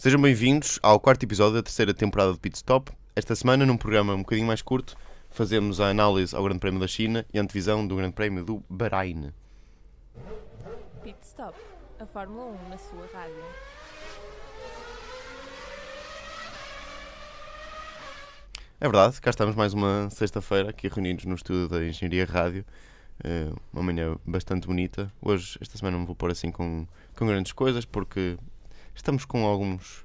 Sejam bem-vindos ao quarto episódio da terceira temporada de Pit Stop. Esta semana, num programa um bocadinho mais curto, fazemos a análise ao Grande Prémio da China e a antevisão do Grande Prémio do Bahrein. Pit Stop, a Fórmula 1 na sua rádio. É verdade, cá estamos mais uma sexta-feira aqui reunidos no estúdio da Engenharia Rádio. Eh, uma manhã bastante bonita. Hoje, esta semana, não vou pôr assim com, com grandes coisas porque estamos com alguns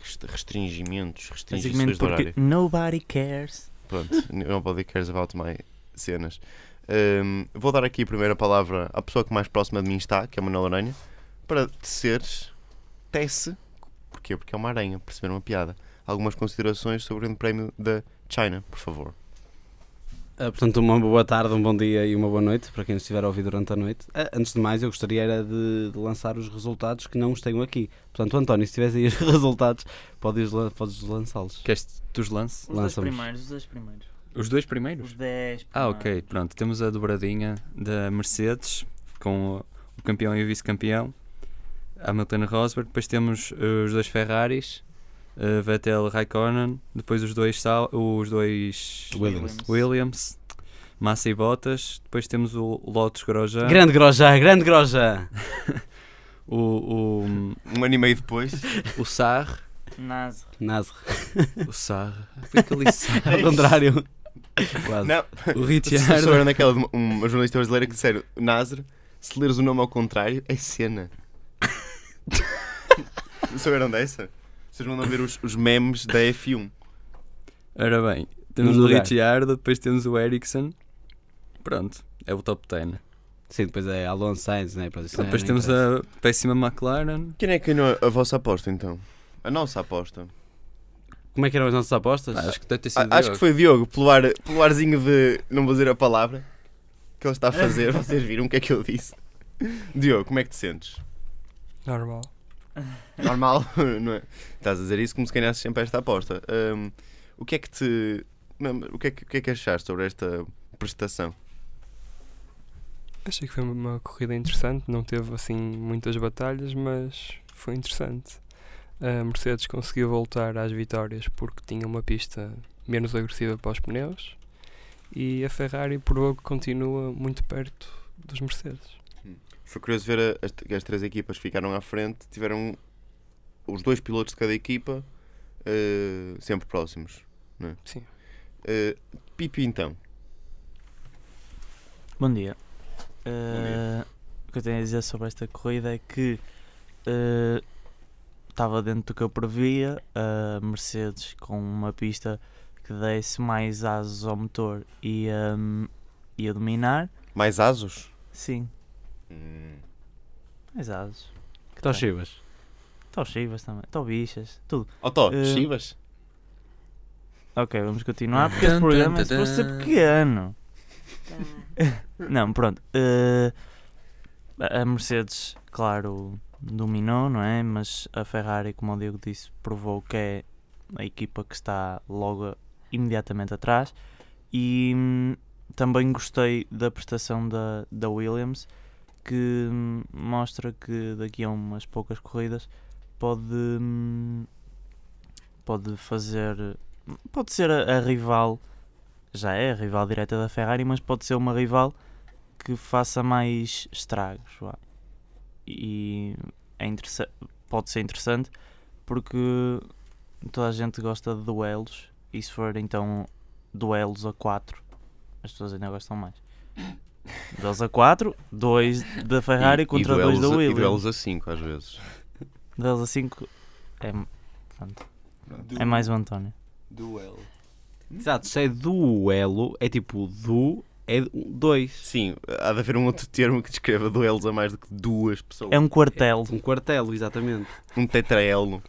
rest- restringimentos, restrições de horário. nobody cares. Pronto, nobody cares about my cenas. Hum, vou dar aqui a primeira palavra à pessoa que mais próxima de mim está, que é a Manuela Aranha, para teceres, tece, porquê? Porque é uma aranha, perceberam uma piada. Algumas considerações sobre o Grande Prémio da China, por favor. Ah, portanto, uma boa tarde, um bom dia e uma boa noite para quem nos estiver a ouvir durante a noite. Ah, antes de mais, eu gostaria era de, de lançar os resultados que não os tenho aqui. Portanto, António, se tivesse aí os resultados, podes, podes lançá-los. Queres que os lance? Os dois primeiros, os dois primeiros. Os dois primeiros? Os 10 Ah, ok. Pronto, temos a dobradinha da Mercedes com o- campeão e o vice-campeão, Hamilton e Rosberg. Depois temos eh, os dois Ferraris, eh, Vettel Raikkonen. Depois os dois, Sal- os dois Williams. Williams, Massa e Bottas. Depois temos o Lotus Grosjean, Grande Grosjean, grande Grosjean! o, o, Um ano e meio depois, o Sarre. Nasr. Nasr. O que eu li Sarre? Ao contrário. Quase. não, O Ricciardo. souberam naquela de uma- uma jornalista brasileira que disseram Nasr, se leres o nome ao contrário, é cena. souberam dessa? Vocês mandam ver os, os memes da F1. Ora bem, temos o lugar. Ricciardo, depois temos o Ericsson. Pronto, é o top 10. Sim, depois é Alonso Sainz, né? Isso Depois nem temos interessa. a péssima McLaren. Quem é que ganhou a vossa aposta então? A nossa aposta. Como é que eram as nossas apostas? Ah, acho que deve ter sido. Ah, acho que Diogo. foi Diogo, pelo, ar, pelo arzinho de não vou dizer a palavra que ele está a fazer. Vocês viram o que é que eu disse? Diogo, como é que te sentes? Normal. Normal, não é? Estás a dizer isso como se ganhasses sempre esta aposta. Hum, o que é que te. O que é que, o que é que achaste sobre esta prestação? Achei que foi uma corrida interessante, não teve assim muitas batalhas, mas foi interessante. A Mercedes conseguiu voltar às vitórias porque tinha uma pista menos agressiva para os pneus e a Ferrari provou que continua muito perto dos Mercedes. Foi curioso ver as, as três equipas ficaram à frente, tiveram os dois pilotos de cada equipa eh, sempre próximos. Não é? Sim. Eh, Pipi, então. Bom dia. dia. Eh, o que eu tenho a dizer sobre esta corrida é que estava dentro do que eu previa. A Mercedes com uma pista que desse mais asos ao motor ia, hum, ia dominar. Mais asos? Sim, Hum. mais asos. Que tem? Chivas. Tochivas também. Tobichas, tudo. Otó, Eh, Chivas? Ok, vamos continuar porque este programa é suposto ser pequeno. Não, pronto. a a Mercedes, claro, dominou, não é? Mas a Ferrari, como o Diego disse, provou que é a equipa que está logo imediatamente atrás. E hum, também gostei da prestação da, da Williams, que mostra que daqui a umas poucas corridas pode, hum, pode fazer. Pode ser a, a rival, já é a rival direta da Ferrari, mas pode ser uma rival que faça mais estragos. E é pode ser interessante porque toda a gente gosta de duelos e se for então duelos a 4, as pessoas ainda gostam mais. Duelos a 4, dois da Ferrari E- contra e dois da duelos a- Williams. E duelos a 5 às vezes. Duelos a 5 é, pronto, é mais o António. Duelo. Exato, se é duelo, é tipo du, é dois. Sim, há de haver um outro termo que descreva duelos a mais do que duas pessoas. É um quartel. Um quartelo, exatamente. Um tetraelo.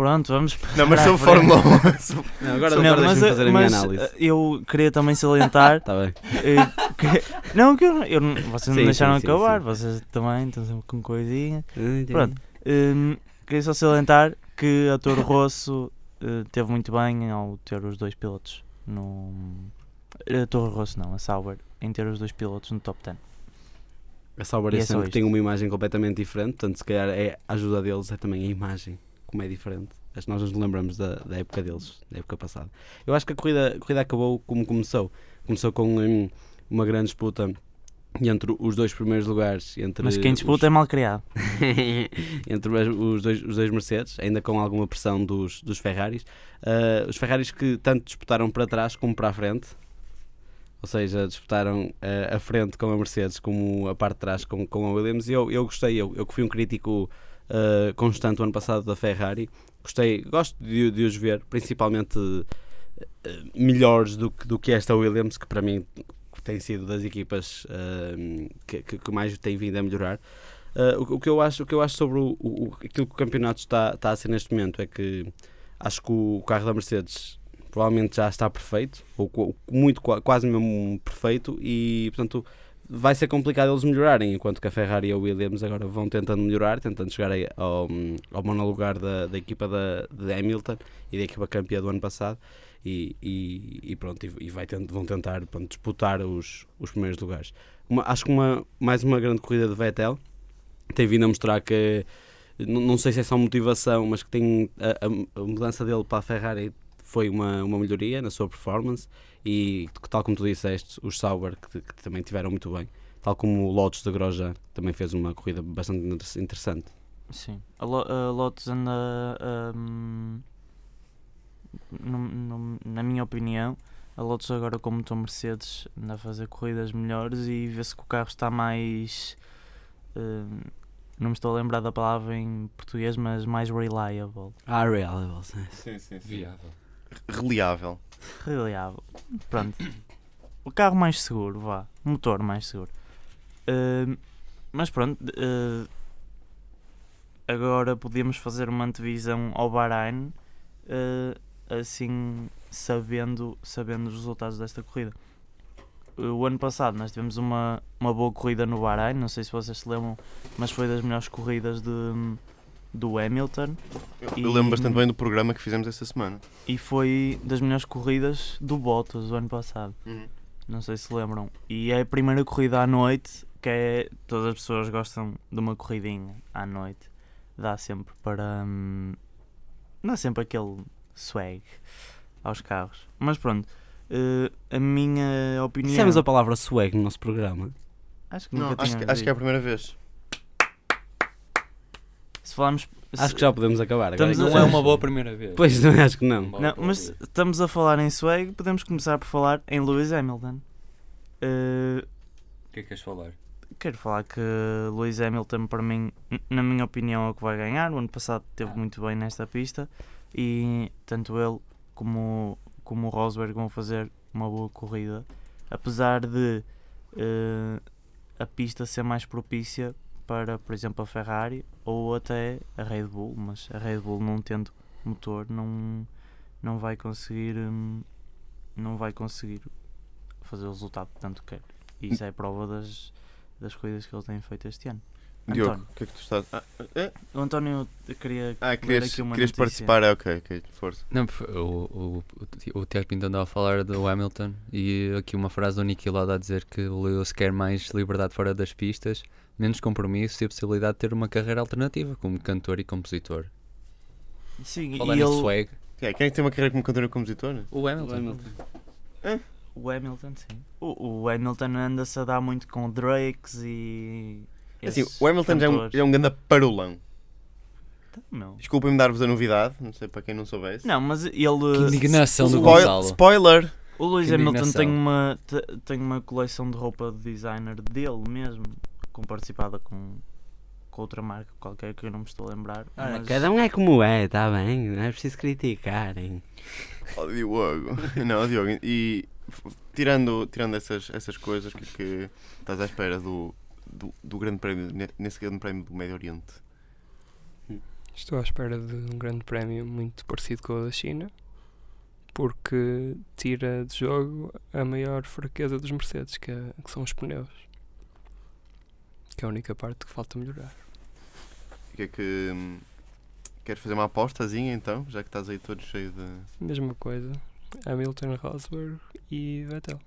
Pronto, vamos Não, mas frente. Fórmula 1. sobre- Não, agora, Não, agora mas, fazer a minha mas, análise. eh, eu queria também salientar Está bem. eh, que- não que eu, eu não- vocês não Sim, me deixaram sim, acabar, sim. vocês também estão sempre com coisinha. Pronto. Pronto. Hum, queria só salientar que a Toro Rosso eh, teve muito bem ao ter os dois pilotos no. A Toro Rosso não, a Sauber, em ter os dois pilotos no top 10. A Sauber é sempre tem uma imagem completamente diferente, portanto, se calhar é, a ajuda deles é também a imagem, como é diferente. Acho que nós nos lembramos da, da época deles, da época passada. Eu acho que a corrida, a corrida acabou como começou. Começou com hum, uma grande disputa entre os dois primeiros lugares. Entre Mas quem os- disputa é mal criado. entre os os dois, os dois Mercedes, ainda com alguma pressão dos, dos Ferraris. Ah, os Ferraris que tanto disputaram para trás como para a frente, ou seja, disputaram ah, a frente com a Mercedes como a parte de trás com, com a Williams. E eu, eu gostei, eu, eu que fui um crítico ah, constante o ano passado da Ferrari, gostei, gosto de, de os ver, principalmente ah, melhores do que, do que esta Williams, que para mim tem sido das equipas ah, que, que, mais tem vindo a melhorar. Uh, o, o que eu acho, o que eu acho sobre o, o- aquilo que o campeonato está, está a ser neste momento é que acho que o, carro da Mercedes provavelmente já está perfeito, ou muito, qua- quase mesmo perfeito, e portanto vai ser complicado eles melhorarem, enquanto que a Ferrari e a Williams agora vão tentando melhorar, tentando chegar ao, ao monolugar da, da equipa da, de Hamilton e da equipa campeã do ano passado. E, e, e pronto, e, vai vão tentar pronto, disputar os, os primeiros lugares. Uma- acho que uma, mais uma grande corrida de Vettel, tem vindo a mostrar que não, sei se é só motivação, mas que tem a- a mudança dele para a Ferrari foi uma, uma melhoria na sua performance e tal como tu disseste, os Sauber que, que também tiveram muito bem, tal como o Lotus de Grosjean também fez uma corrida bastante inter- interessante. Sim. A, Lo a Lotus anda. hum, num- num- na minha opinião, a Lotus agora, como motor Mercedes, anda a fazer corridas melhores e vê-se que o carro está mais. hum, não me estou a lembrar da palavra em português, mas mais reliable. Ah, reliable. Sim, sim, Viável. Reliável. Reliável. Pronto. O carro mais seguro, vá. Motor mais seguro. Hum, mas pronto. eh, agora podemos fazer uma antevisão ao Bahrein. eh, assim, sabendo, sabendo os resultados desta corrida. O ano passado nós tivemos uma, uma boa corrida no Bahrein. Não sei se vocês se lembram, mas foi das melhores corridas de, do Hamilton. Eu, E- eu lembro bastante bem do programa que fizemos essa semana. E foi das melhores corridas do Bottas do ano passado. Uhum. Não sei se lembram. E é a primeira corrida à noite, que é. Todas as pessoas gostam de uma corridinha à noite. Dá sempre para. hum, dá sempre aquele swag aos carros. Mas pronto, eh, a minha opinião. Dissemos a palavra swag no nosso programa. Acho que Não, nunca acho, que, acho que é a primeira vez. Se falarmos. Acho se- que já podemos acabar. Agora a- Não é uma boa primeira vez. Pois não, acho que não. Não, boa mas vez. estamos a falar em swag, podemos começar por falar em Lewis Hamilton. Eh, O que é que queres falar? Quero falar que Lewis Hamilton, para mim, na minha opinião, é o que vai ganhar. O ano passado esteve muito bem nesta pista e tanto ele como, como o Rosberg vão fazer uma boa corrida. Apesar de eh, a pista ser mais propícia para, por exemplo, a Ferrari ou até a Red Bull, mas a Red Bull não tendo motor não, não vai conseguir hum, não vai conseguir fazer o resultado que tanto quer. E isso é prova das, das corridas que ele tem feito este ano. Diogo, António. o que é que tu estás. Ah, é? O António queria ah querias, aqui uma querias notícia. participar? É ok, ok, força. Não, o, o, o, o Tiago Pinto andava a falar do Hamilton e aqui uma frase do Niki Lauda a dizer que o Lewis quer mais liberdade fora das pistas, menos compromisso e a possibilidade de ter uma carreira alternativa como cantor e compositor. Sim, Falando e ele, swag, Quem é, quem é que tem uma carreira como cantor e compositor? o Hamilton. o Hamilton, sim. O, o Hamilton anda-se a dar muito com Drakes e. Assim, o Hamilton já é um, já é um grande parolão. Meu. Desculpem-me dar-vos a novidade, não sei para quem não soubesse. Não, mas ele. Que indignação do Spoil- Gonçalo. spoiler! O Lewis Que Hamilton tem uma, te- tem uma coleção de roupa de designer dele mesmo, com participada com, com outra marca qualquer que eu não me estou a lembrar. Ora, mas- cada um é como é, está bem? Não é preciso criticarem. Oh, Diogo. Não, Diogo, e tirando, tirando essas, essas coisas que, que estás à espera do, do, do grande prémio, ne- nesse grande prémio do Médio Oriente. Estou à espera de um grande prémio muito parecido com o da China, porque tira de jogo a maior fraqueza dos Mercedes, que, é- que são os pneus. Que é a única parte que falta melhorar. O que é que. hum, Queres fazer uma apostazinha então? Já que estás aí todo cheio de. Mesma coisa, Hamilton, Rosberg e Vettel.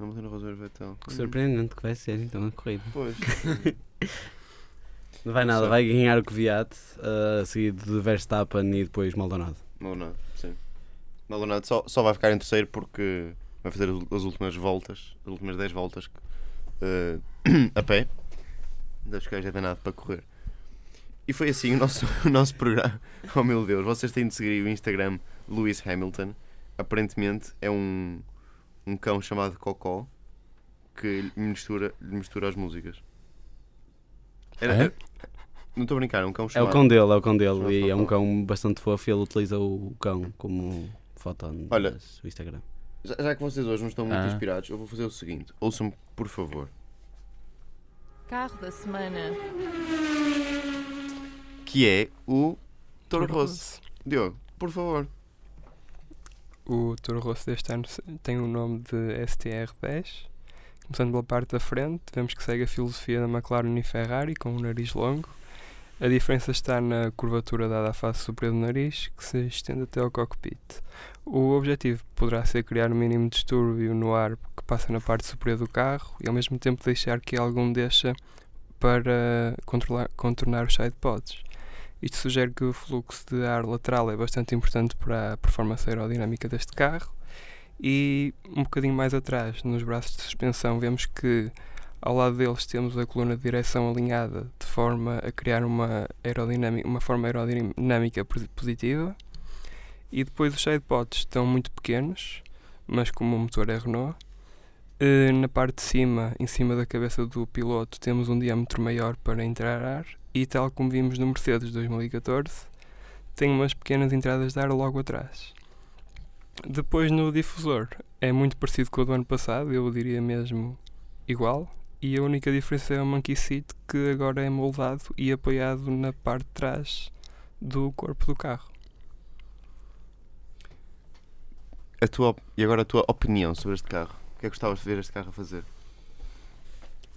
Hamilton, Rosberg, Vettel. Que surpreendente que vai ser então a corrida. Pois. Não vai Não nada, sei. vai ganhar o Kvyat, uh, seguido de Verstappen e depois Maldonado. Maldonado, sim. Maldonado só, só vai ficar em terceiro porque vai fazer as- as últimas voltas, as últimas 10 voltas eh, a pé. Deve ficar já danado para correr. E foi assim o nosso, o nosso programa. Oh meu Deus, vocês têm de seguir o Instagram Lewis Hamilton. Aparentemente é um, um cão chamado Cocó que lhe mistura, lhe mistura as músicas. Era- É? era- não estou a brincar, é um cão É o chamado. cão dele, é o cão dele. E é um cão bastante fofo e ele utiliza o cão como foto no Olha. no Instagram. Já, já que vocês hoje não estão muito Ah. inspirados, eu vou fazer o seguinte: ouçam-me, por favor. Carro da semana. Que é o Toro Rosso. Diogo, por favor. O Toro Rosso deste ano tem o nome de STR10. Começando pela parte da frente, vemos que segue a filosofia da McLaren e Ferrari, com um nariz longo. A diferença está na curvatura dada à face superior do nariz, que se estende até ao cockpit. O objetivo poderá ser criar o mínimo distúrbio no ar que passa na parte superior do carro e ao mesmo tempo deixar que algum deixa para controlar, contornar os sidepods. Isto sugere que o fluxo de ar lateral é bastante importante para a performance aerodinâmica deste carro. E um bocadinho mais atrás, nos braços de suspensão, vemos que ao lado deles temos a coluna de direção alinhada de forma a criar uma, aerodinâmica, uma forma aerodinâmica posi- positiva. E depois os sidepods estão muito pequenos, mas como o motor é Renault. Eh, Na parte de cima, em cima da cabeça do piloto, temos um diâmetro maior para entrar ar e tal como vimos no Mercedes 2014, tem umas pequenas entradas de ar logo atrás. Depois no difusor é muito parecido com o do ano passado, eu diria mesmo igual, e a única diferença é o monkey seat que agora é moldado e apoiado na parte de trás do corpo do carro. A tua, e agora a tua opinião sobre este carro. O que é que gostavas de ver este carro a fazer?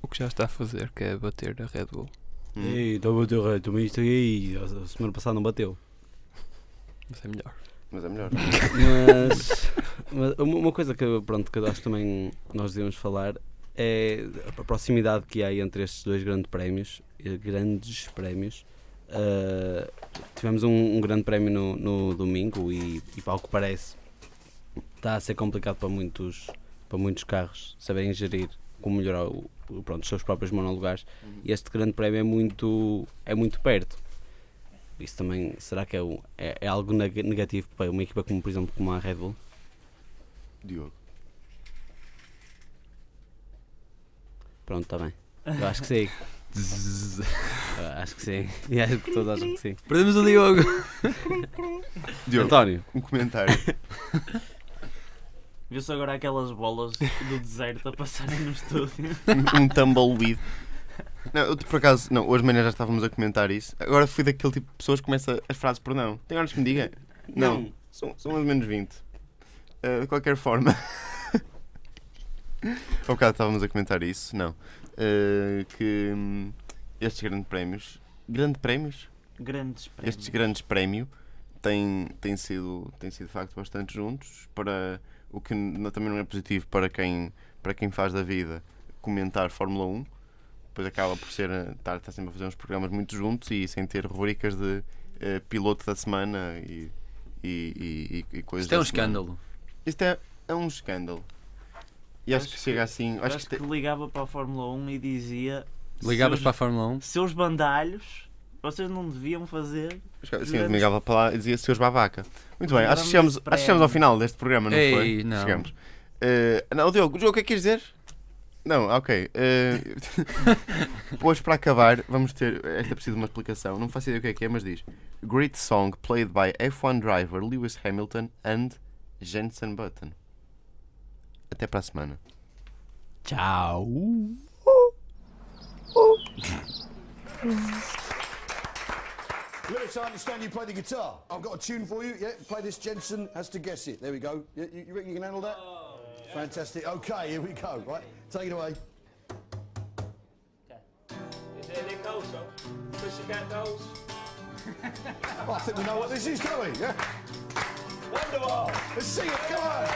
O que já está a fazer, que é bater a Red Bull. Hum? Ei, estou a bater reto, mas isto aí, a semana passada não bateu. Mas é melhor. Mas é melhor. Mas, mas uma coisa que, pronto, que eu acho que também nós devemos falar é a proximidade que há entre estes dois grandes prémios, grandes prémios. Uh, tivemos um, um grande prémio no, no domingo e, e para o que parece está a ser complicado para muitos, para muitos carros saberem gerir como melhorar o- pronto, os seus próprios monolugares e este grande prémio é muito, é muito perto. Isso também, será que é, o- é, é algo neg- negativo para uma equipa como, por exemplo, como a Red Bull? Diogo. Pronto, está bem. Eu acho que sim. Eu acho que sim. E acho que todos acham que sim. Perdemos o Diogo. Diogo, António, um comentário. Viu-se agora aquelas bolas do deserto a passarem no estúdio. um, um tumbleweed. Não, eu, por acaso, não, hoje de manhã já estávamos a comentar isso. Agora fui daquele tipo de pessoas que começa as frases por não. Tem horas que me diga? Não. São, são mais ou menos 20. Uh, de qualquer forma. Há bocado estávamos a comentar isso, não. Uh, que hum, estes grandes prémios. Grandes prémios? Grandes prémios. Estes grandes prémios têm, têm, sido, têm sido de facto bastante juntos. Para o que também não é positivo para quem, para quem faz da vida comentar Fórmula 1. Depois acaba por ser eh, estar, estar sempre a fazer uns programas muito juntos e sem ter rubricas de eh, piloto da semana e, e, e, e coisas Isto é um semana. escândalo. Isto é, é um escândalo. E acho, Acho que chega assim. Acho, Acho que, que te- ligava para a Fórmula 1 e dizia: Ligavas seus, para a Fórmula 1. seus bandalhos, vocês não deviam fazer. Assim, eu ligava para lá e dizia seus babaca. Muito bem, acho que, chegamos, acho que chegamos ao final deste programa, não Ei, foi? não. Chegamos. Eh, não, Diogo, Diogo, o que é que queres dizer? Não, ok. eh, hoje, para acabar, vamos ter. Esta precisa de uma explicação. Não faço ideia o que é que é, mas diz: Great song played by F1 driver Lewis Hamilton and Jensen Button. Até para a semana. Tchau. Lewis, I understand you play the guitar. I've got a tune for you. Yeah, play this. Jensen has to guess it. There we go. You, you, you reckon you can handle that? Fantastic. Okay, here we go. Right, take it away. okay Oh, I think we know what this is, don't we? Yeah. Wonderful. Let's sing it. Come on.